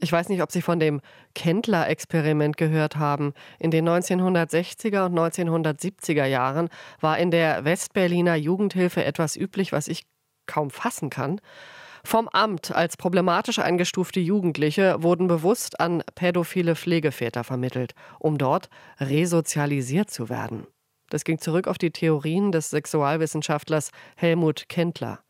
Ich weiß nicht, ob Sie von dem Kendler-Experiment gehört haben. In den 1960er und 1970er Jahren war in der Westberliner Jugendhilfe etwas üblich, was ich kaum fassen kann. Vom Amt als problematisch eingestufte Jugendliche wurden bewusst an pädophile Pflegeväter vermittelt, um dort resozialisiert zu werden. Das ging zurück auf die Theorien des Sexualwissenschaftlers Helmut Kendler.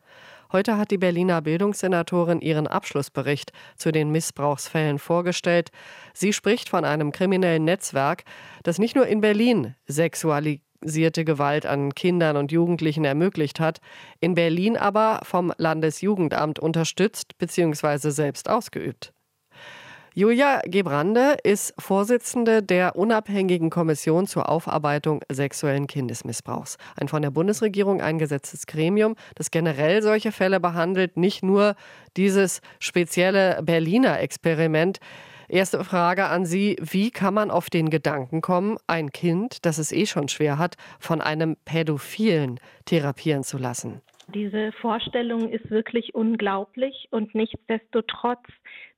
Heute hat die Berliner Bildungssenatorin ihren Abschlussbericht zu den Missbrauchsfällen vorgestellt. Sie spricht von einem kriminellen Netzwerk, das nicht nur in Berlin sexualisierte Gewalt an Kindern und Jugendlichen ermöglicht hat, in Berlin aber vom Landesjugendamt unterstützt bzw. selbst ausgeübt. Julia Gebrande ist Vorsitzende der unabhängigen Kommission zur Aufarbeitung sexuellen Kindesmissbrauchs. Ein von der Bundesregierung eingesetztes Gremium, das generell solche Fälle behandelt, nicht nur dieses spezielle Berliner Experiment. Erste Frage an Sie, wie kann man auf den Gedanken kommen, ein Kind, das es eh schon schwer hat, von einem Pädophilen therapieren zu lassen? Diese Vorstellung ist wirklich unglaublich und nichtsdestotrotz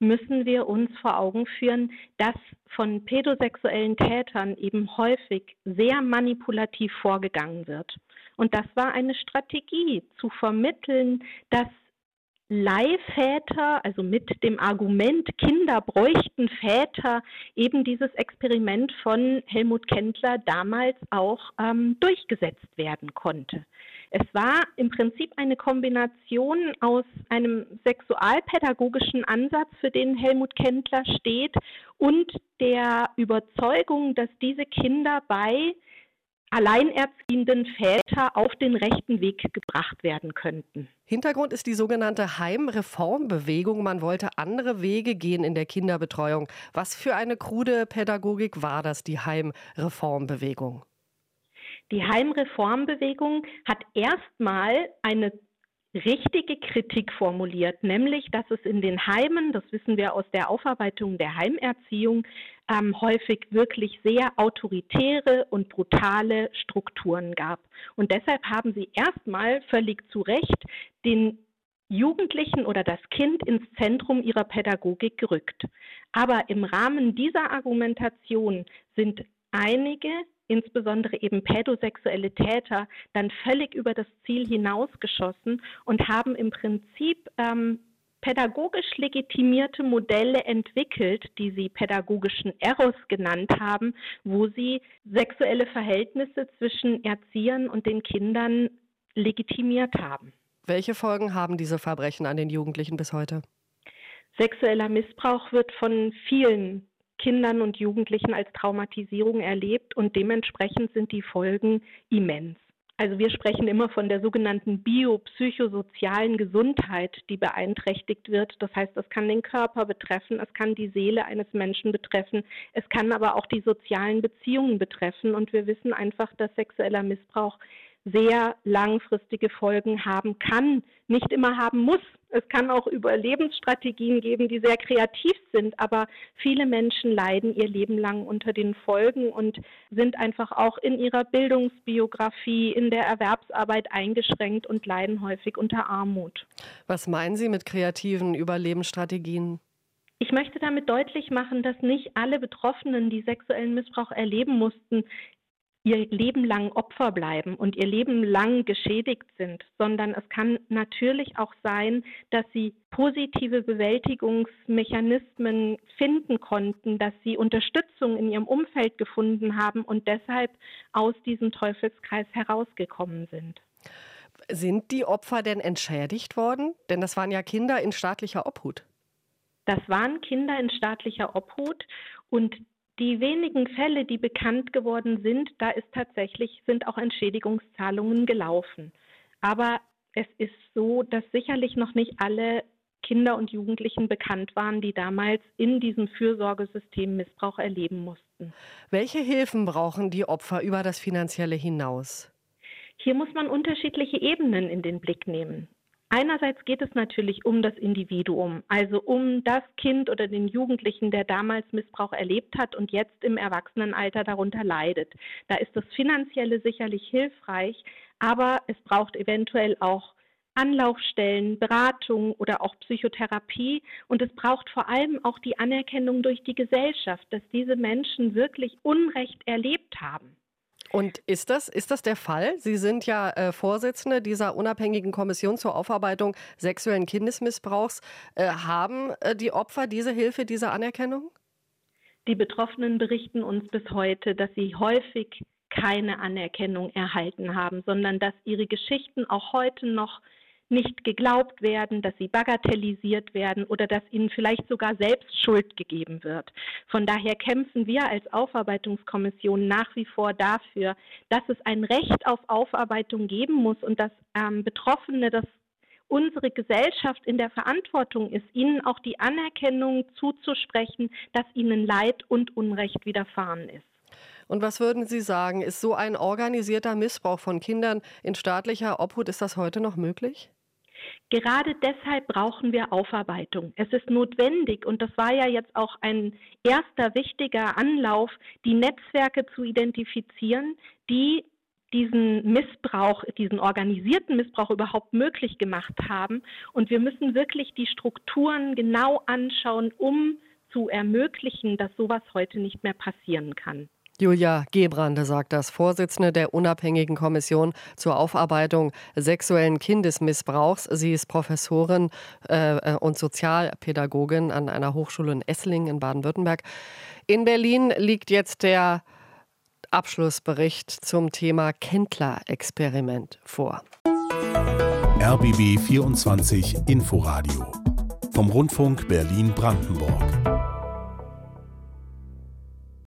müssen wir uns vor Augen führen, dass von pädosexuellen Tätern eben häufig sehr manipulativ vorgegangen wird. Und das war eine Strategie, zu vermitteln, dass Leihväter, also mit dem Argument, Kinder bräuchten Väter, eben dieses Experiment von Helmut Kendler damals auch ähm, durchgesetzt werden konnte. Es war im Prinzip eine Kombination aus einem sexualpädagogischen Ansatz, für den Helmut Kendler steht, und der Überzeugung, dass diese Kinder bei alleinerziehenden Väter auf den rechten Weg gebracht werden könnten. Hintergrund ist die sogenannte Heimreformbewegung. Man wollte andere Wege gehen in der Kinderbetreuung. Was für eine krude Pädagogik war das, die Heimreformbewegung? Die Heimreformbewegung hat erstmal eine richtige Kritik formuliert, nämlich, dass es in den Heimen, das wissen wir aus der Aufarbeitung der Heimerziehung, ähm, häufig wirklich sehr autoritäre und brutale Strukturen gab. Und deshalb haben sie erstmal völlig zu Recht den Jugendlichen oder das Kind ins Zentrum ihrer Pädagogik gerückt. Aber im Rahmen dieser Argumentation sind einige insbesondere eben pädosexuelle Täter, dann völlig über das Ziel hinausgeschossen und haben im Prinzip ähm, pädagogisch legitimierte Modelle entwickelt, die sie pädagogischen Eros genannt haben, wo sie sexuelle Verhältnisse zwischen Erziehern und den Kindern legitimiert haben. Welche Folgen haben diese Verbrechen an den Jugendlichen bis heute? Sexueller Missbrauch wird von vielen Kindern und Jugendlichen als Traumatisierung erlebt und dementsprechend sind die Folgen immens. Also wir sprechen immer von der sogenannten biopsychosozialen Gesundheit, die beeinträchtigt wird. Das heißt, es kann den Körper betreffen, es kann die Seele eines Menschen betreffen, es kann aber auch die sozialen Beziehungen betreffen. Und wir wissen einfach, dass sexueller Missbrauch sehr langfristige Folgen haben kann, nicht immer haben muss. Es kann auch Überlebensstrategien geben, die sehr kreativ sind, aber viele Menschen leiden ihr Leben lang unter den Folgen und sind einfach auch in ihrer Bildungsbiografie, in der Erwerbsarbeit eingeschränkt und leiden häufig unter Armut. Was meinen Sie mit kreativen Überlebensstrategien? Ich möchte damit deutlich machen, dass nicht alle Betroffenen, die sexuellen Missbrauch erleben mussten, ihr Leben lang Opfer bleiben und ihr Leben lang geschädigt sind, sondern es kann natürlich auch sein, dass sie positive Bewältigungsmechanismen finden konnten, dass sie Unterstützung in ihrem Umfeld gefunden haben und deshalb aus diesem Teufelskreis herausgekommen sind. Sind die Opfer denn entschädigt worden? Denn das waren ja Kinder in staatlicher Obhut. Das waren Kinder in staatlicher Obhut und die wenigen Fälle, die bekannt geworden sind, da ist tatsächlich, sind auch Entschädigungszahlungen gelaufen. Aber es ist so, dass sicherlich noch nicht alle Kinder und Jugendlichen bekannt waren, die damals in diesem Fürsorgesystem Missbrauch erleben mussten. Welche Hilfen brauchen die Opfer über das Finanzielle hinaus? Hier muss man unterschiedliche Ebenen in den Blick nehmen. Einerseits geht es natürlich um das Individuum, also um das Kind oder den Jugendlichen, der damals Missbrauch erlebt hat und jetzt im Erwachsenenalter darunter leidet. Da ist das Finanzielle sicherlich hilfreich, aber es braucht eventuell auch Anlaufstellen, Beratung oder auch Psychotherapie. Und es braucht vor allem auch die Anerkennung durch die Gesellschaft, dass diese Menschen wirklich Unrecht erlebt haben. Und ist das, ist das der Fall? Sie sind ja äh, Vorsitzende dieser unabhängigen Kommission zur Aufarbeitung sexuellen Kindesmissbrauchs. Äh, haben äh, die Opfer diese Hilfe, diese Anerkennung? Die Betroffenen berichten uns bis heute, dass sie häufig keine Anerkennung erhalten haben, sondern dass ihre Geschichten auch heute noch nicht geglaubt werden, dass sie bagatellisiert werden oder dass ihnen vielleicht sogar selbst Schuld gegeben wird. Von daher kämpfen wir als Aufarbeitungskommission nach wie vor dafür, dass es ein Recht auf Aufarbeitung geben muss und dass ähm, Betroffene dass unsere Gesellschaft in der Verantwortung ist, ihnen auch die Anerkennung zuzusprechen, dass ihnen Leid und Unrecht widerfahren ist. Und was würden Sie sagen, ist so ein organisierter Missbrauch von Kindern in staatlicher Obhut, ist das heute noch möglich? Gerade deshalb brauchen wir Aufarbeitung. Es ist notwendig, und das war ja jetzt auch ein erster wichtiger Anlauf, die Netzwerke zu identifizieren, die diesen Missbrauch, diesen organisierten Missbrauch überhaupt möglich gemacht haben. Und wir müssen wirklich die Strukturen genau anschauen, um zu ermöglichen, dass sowas heute nicht mehr passieren kann. Julia Gebrande sagt das, Vorsitzende der unabhängigen Kommission zur Aufarbeitung sexuellen Kindesmissbrauchs. Sie ist Professorin äh, und Sozialpädagogin an einer Hochschule in Esslingen in Baden-Württemberg. In Berlin liegt jetzt der Abschlussbericht zum Thema Kendler-Experiment vor. RBB 24 Inforadio vom Rundfunk Berlin-Brandenburg.